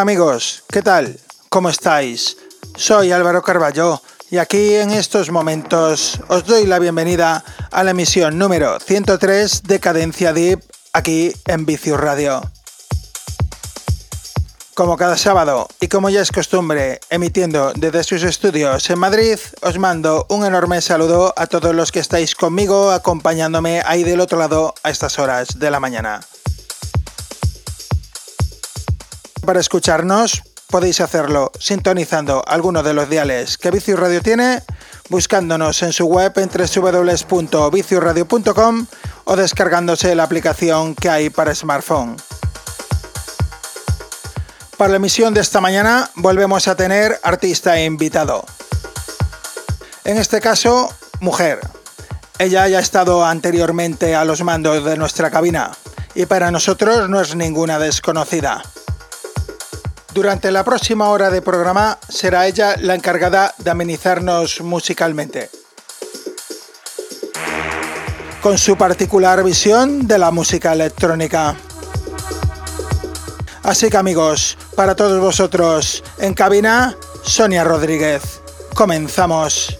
Hola amigos, ¿qué tal? ¿Cómo estáis? Soy Álvaro Carballo y aquí en estos momentos os doy la bienvenida a la emisión número 103 de Cadencia Deep aquí en Vicius Radio. Como cada sábado y como ya es costumbre, emitiendo desde sus estudios en Madrid, os mando un enorme saludo a todos los que estáis conmigo acompañándome ahí del otro lado a estas horas de la mañana. Para escucharnos podéis hacerlo sintonizando alguno de los diales que Vicius Radio tiene, buscándonos en su web en www.viciusradio.com o descargándose la aplicación que hay para smartphone. Para la emisión de esta mañana volvemos a tener artista e invitado. En este caso, mujer. Ella ya ha estado anteriormente a los mandos de nuestra cabina y para nosotros no es ninguna desconocida. Durante la próxima hora de programa será ella la encargada de amenizarnos musicalmente. Con su particular visión de la música electrónica. Así que amigos, para todos vosotros en cabina, Sonia Rodríguez. Comenzamos.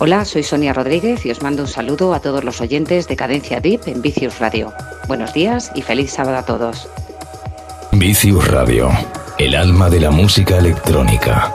Hola, soy Sonia Rodríguez y os mando un saludo a todos los oyentes de Cadencia Deep en Vicius Radio. Buenos días y feliz sábado a todos. Vicius Radio, el alma de la música electrónica.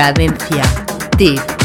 Cadencia. Tip.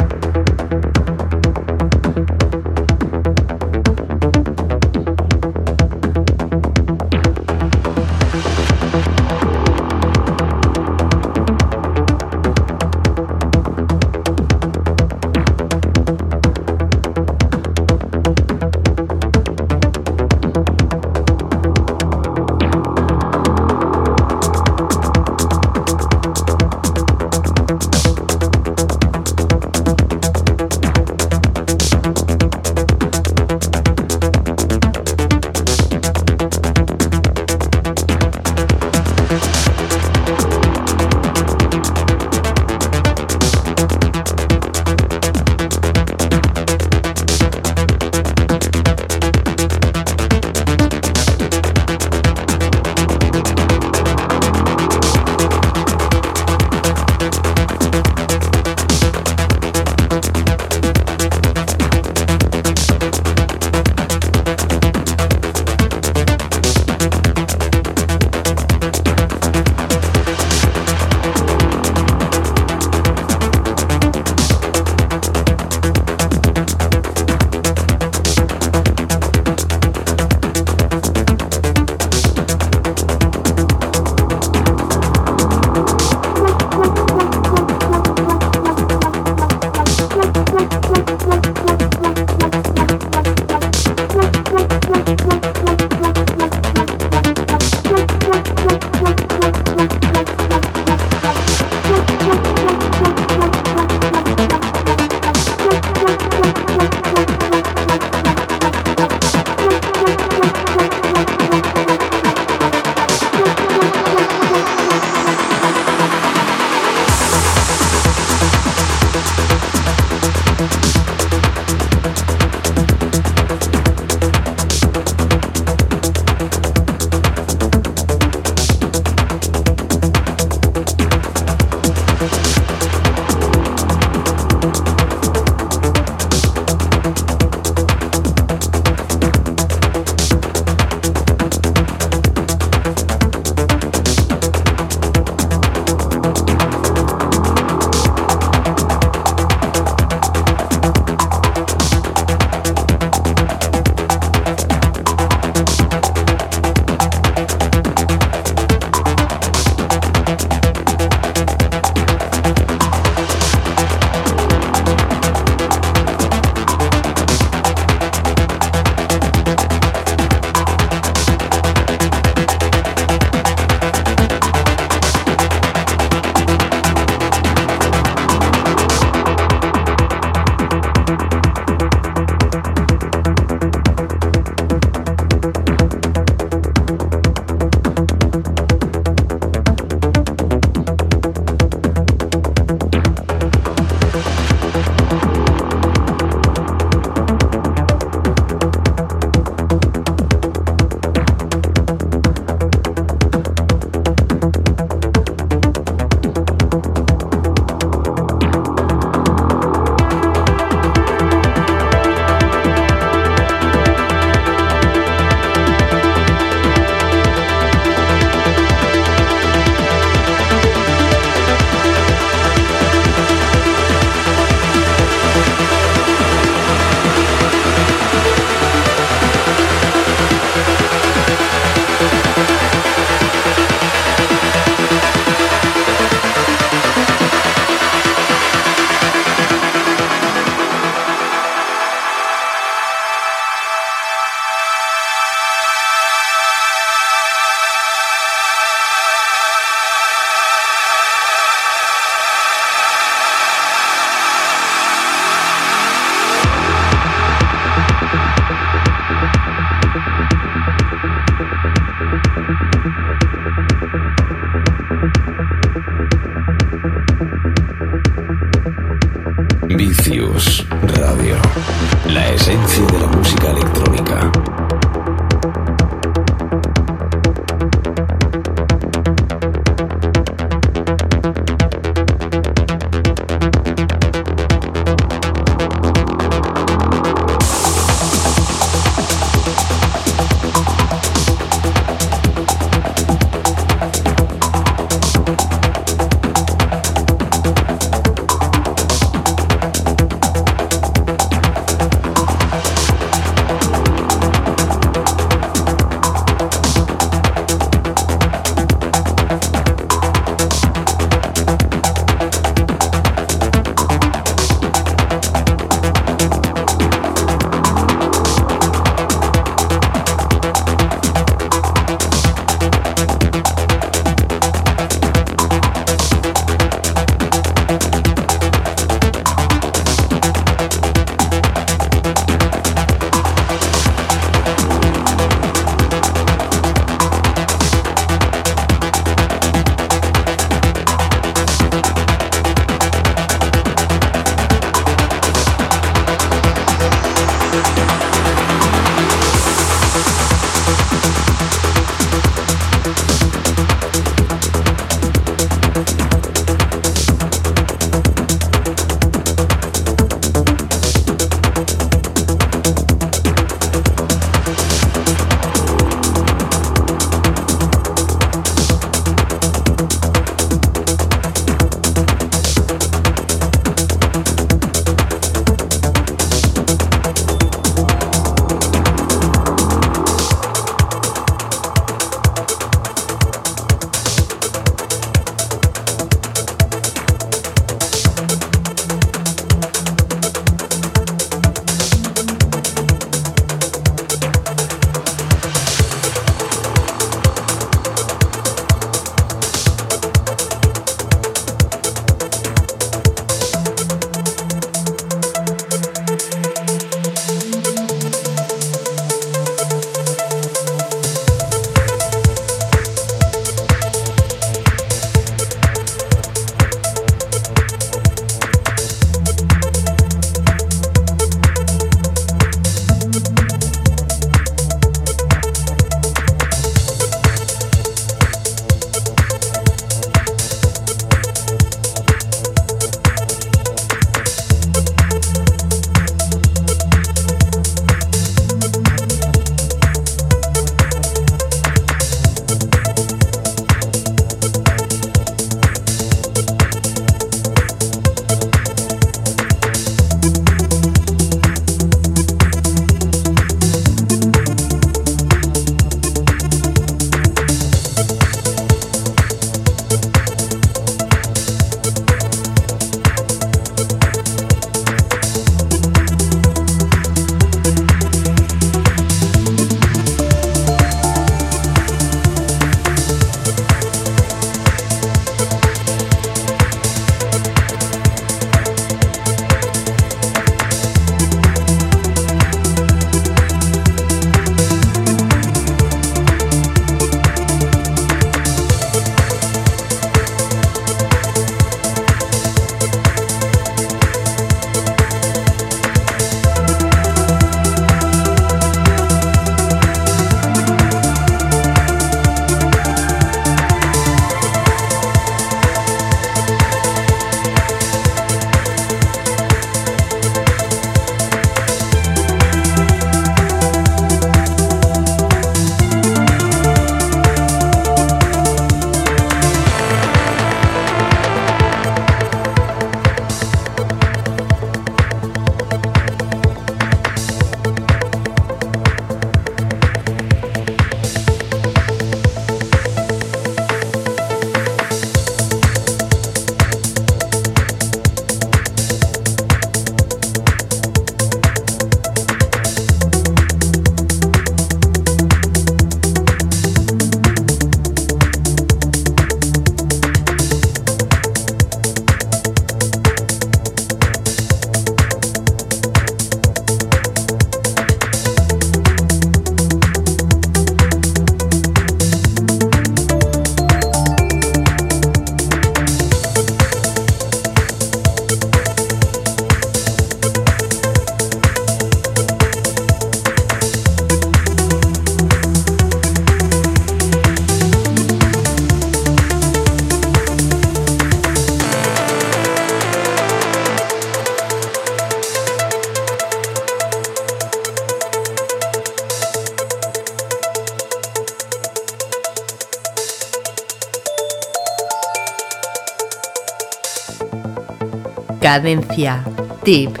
Cadencia. Tip.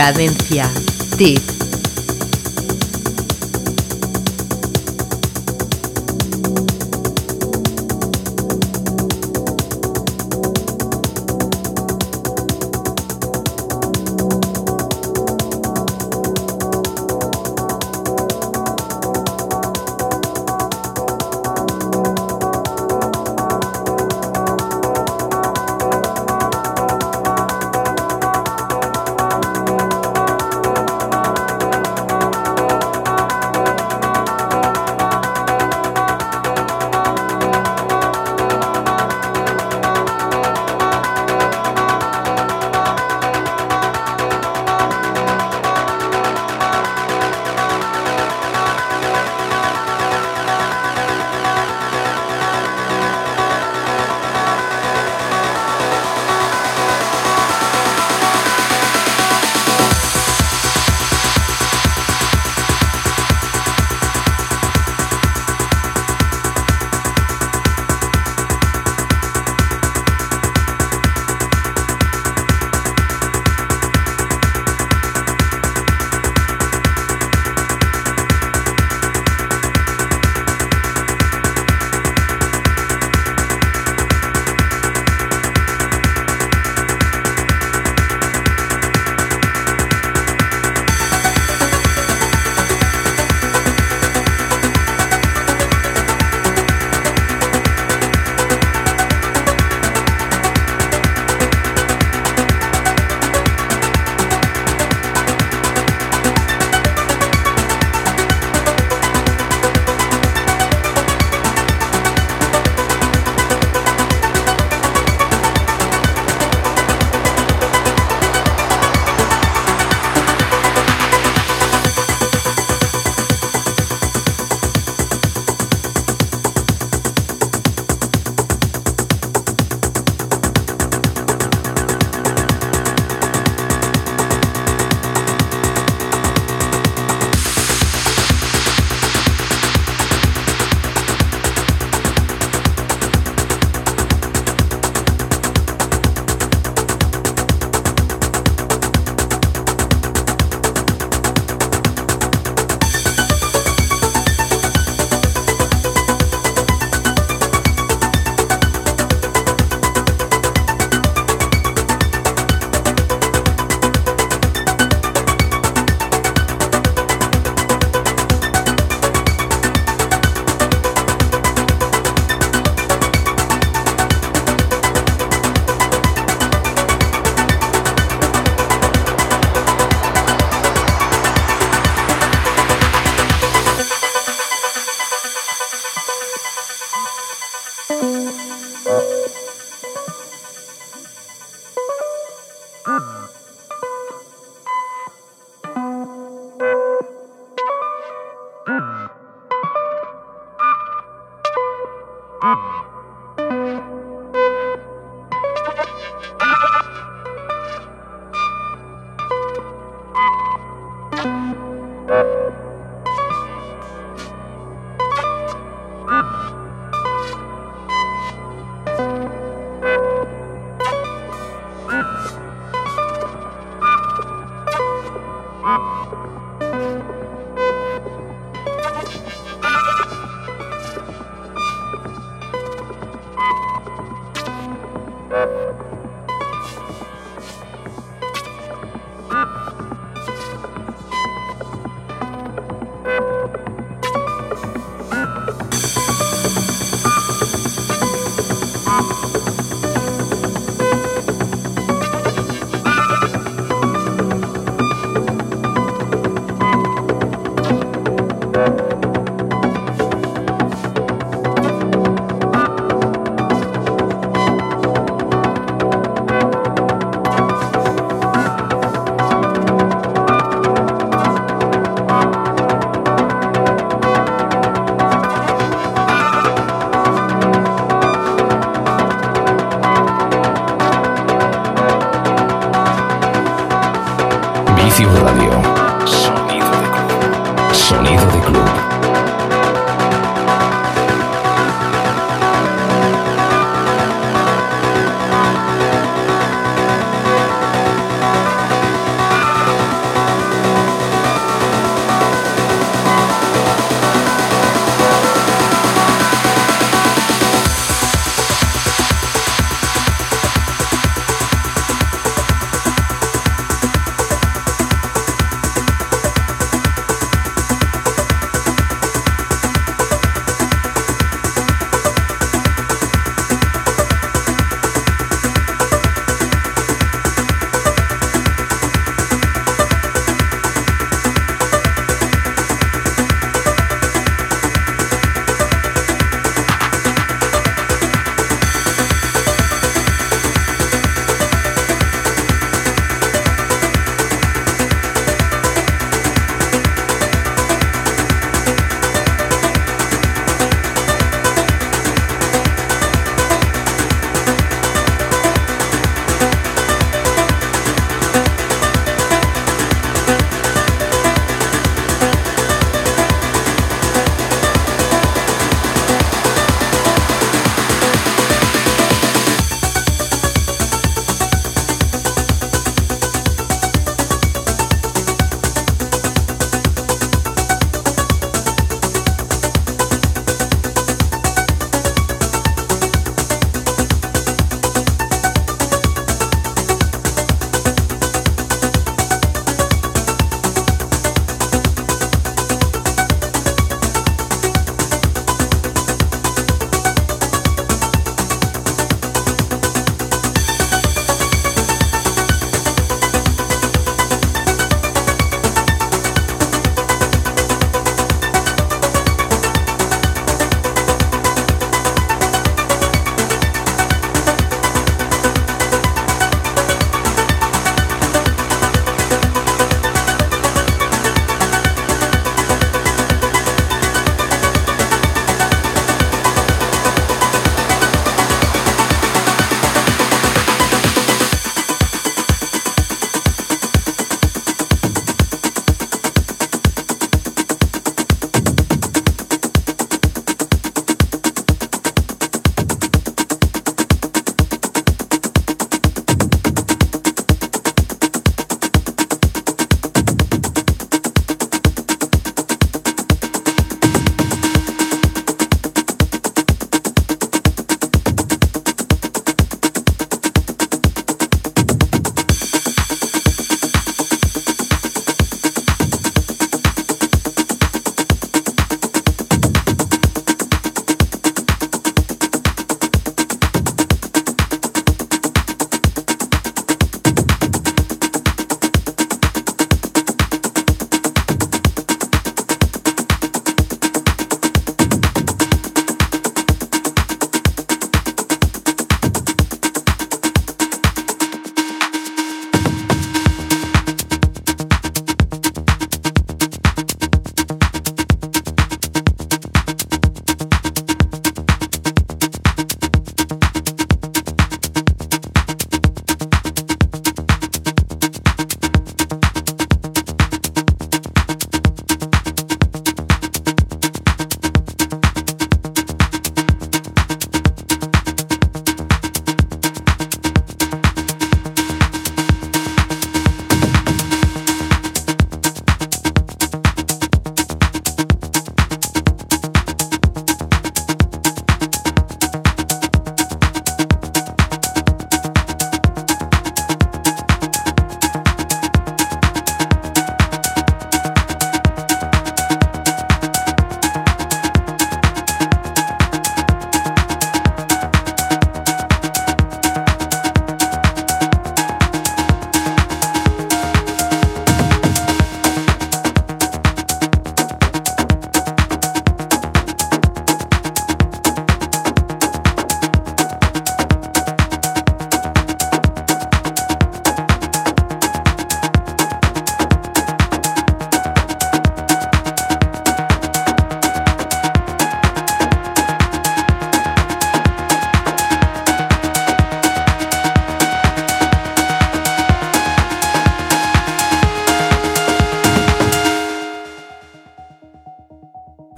Cadencia. Tip.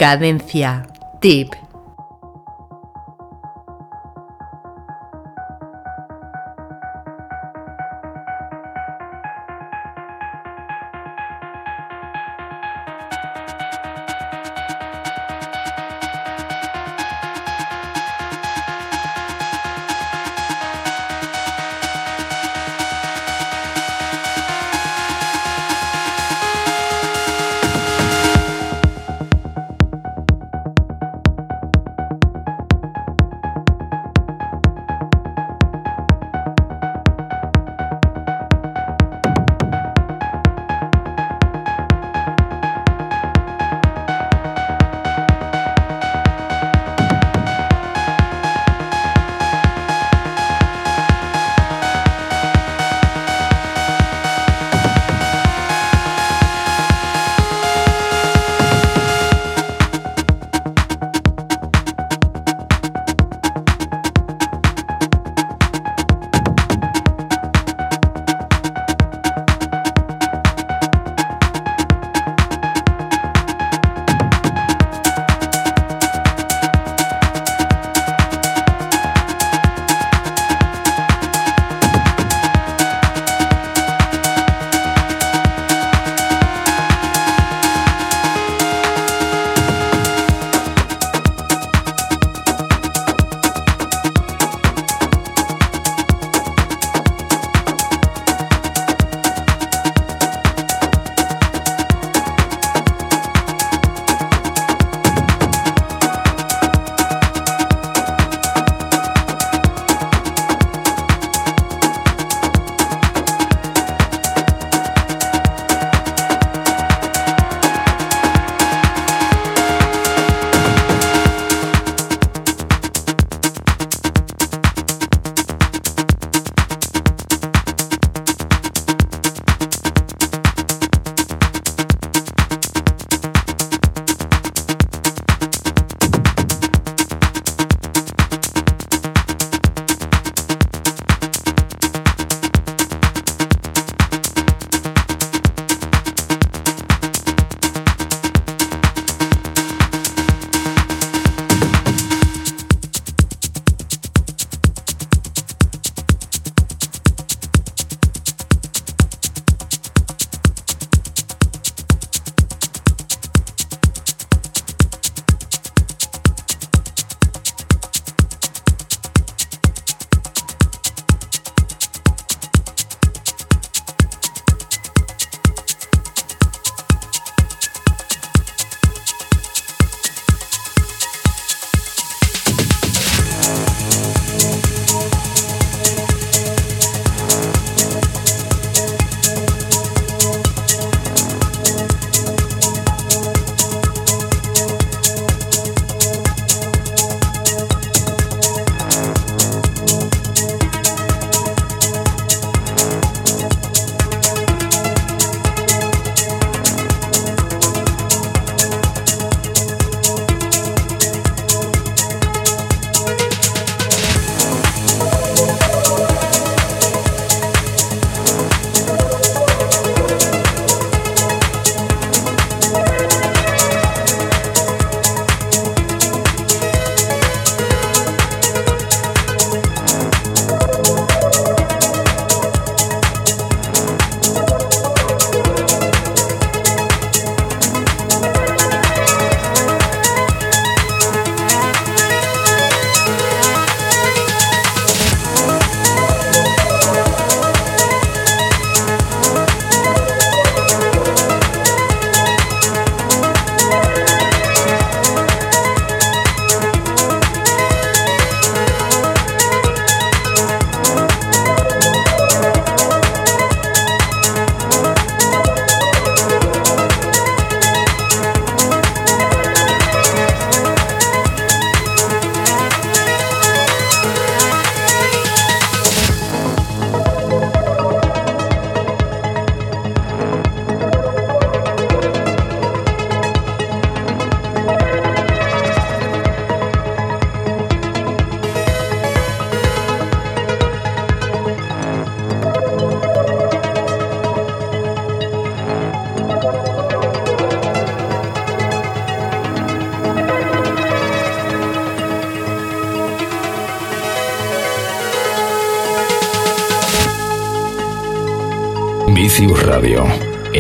Cadencia. Tip.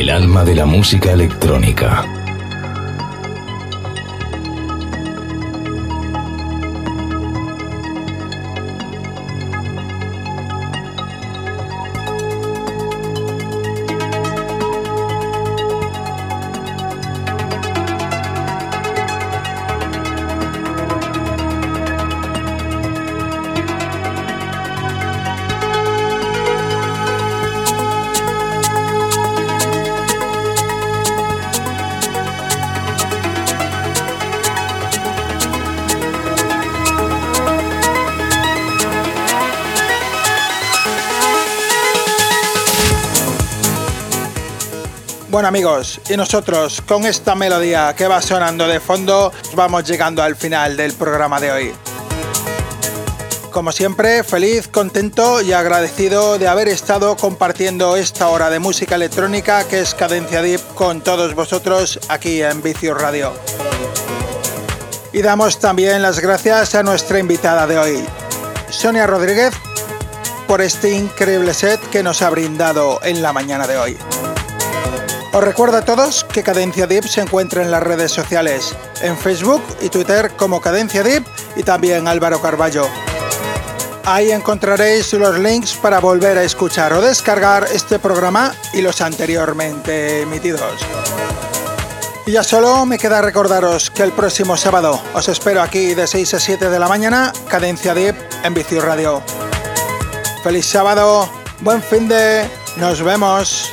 El alma de la música electrónica. Amigos, y nosotros con esta melodía que va sonando de fondo vamos llegando al final del programa de hoy. Como siempre, feliz, contento y agradecido de haber estado compartiendo esta hora de música electrónica que es Cadencia Deep con todos vosotros aquí en Vicios Radio. Y damos también las gracias a nuestra invitada de hoy, Sonia Rodríguez, por este increíble set que nos ha brindado en la mañana de hoy. Os recuerdo a todos que Cadencia Deep se encuentra en las redes sociales, en Facebook y Twitter como Cadencia Deep y también Álvaro Carballo. Ahí encontraréis los links para volver a escuchar o descargar este programa y los anteriormente emitidos. Y ya solo me queda recordaros que el próximo sábado os espero aquí de 6 a 7 de la mañana, Cadencia Deep en Vicio Radio. Feliz sábado, buen fin de... Nos vemos.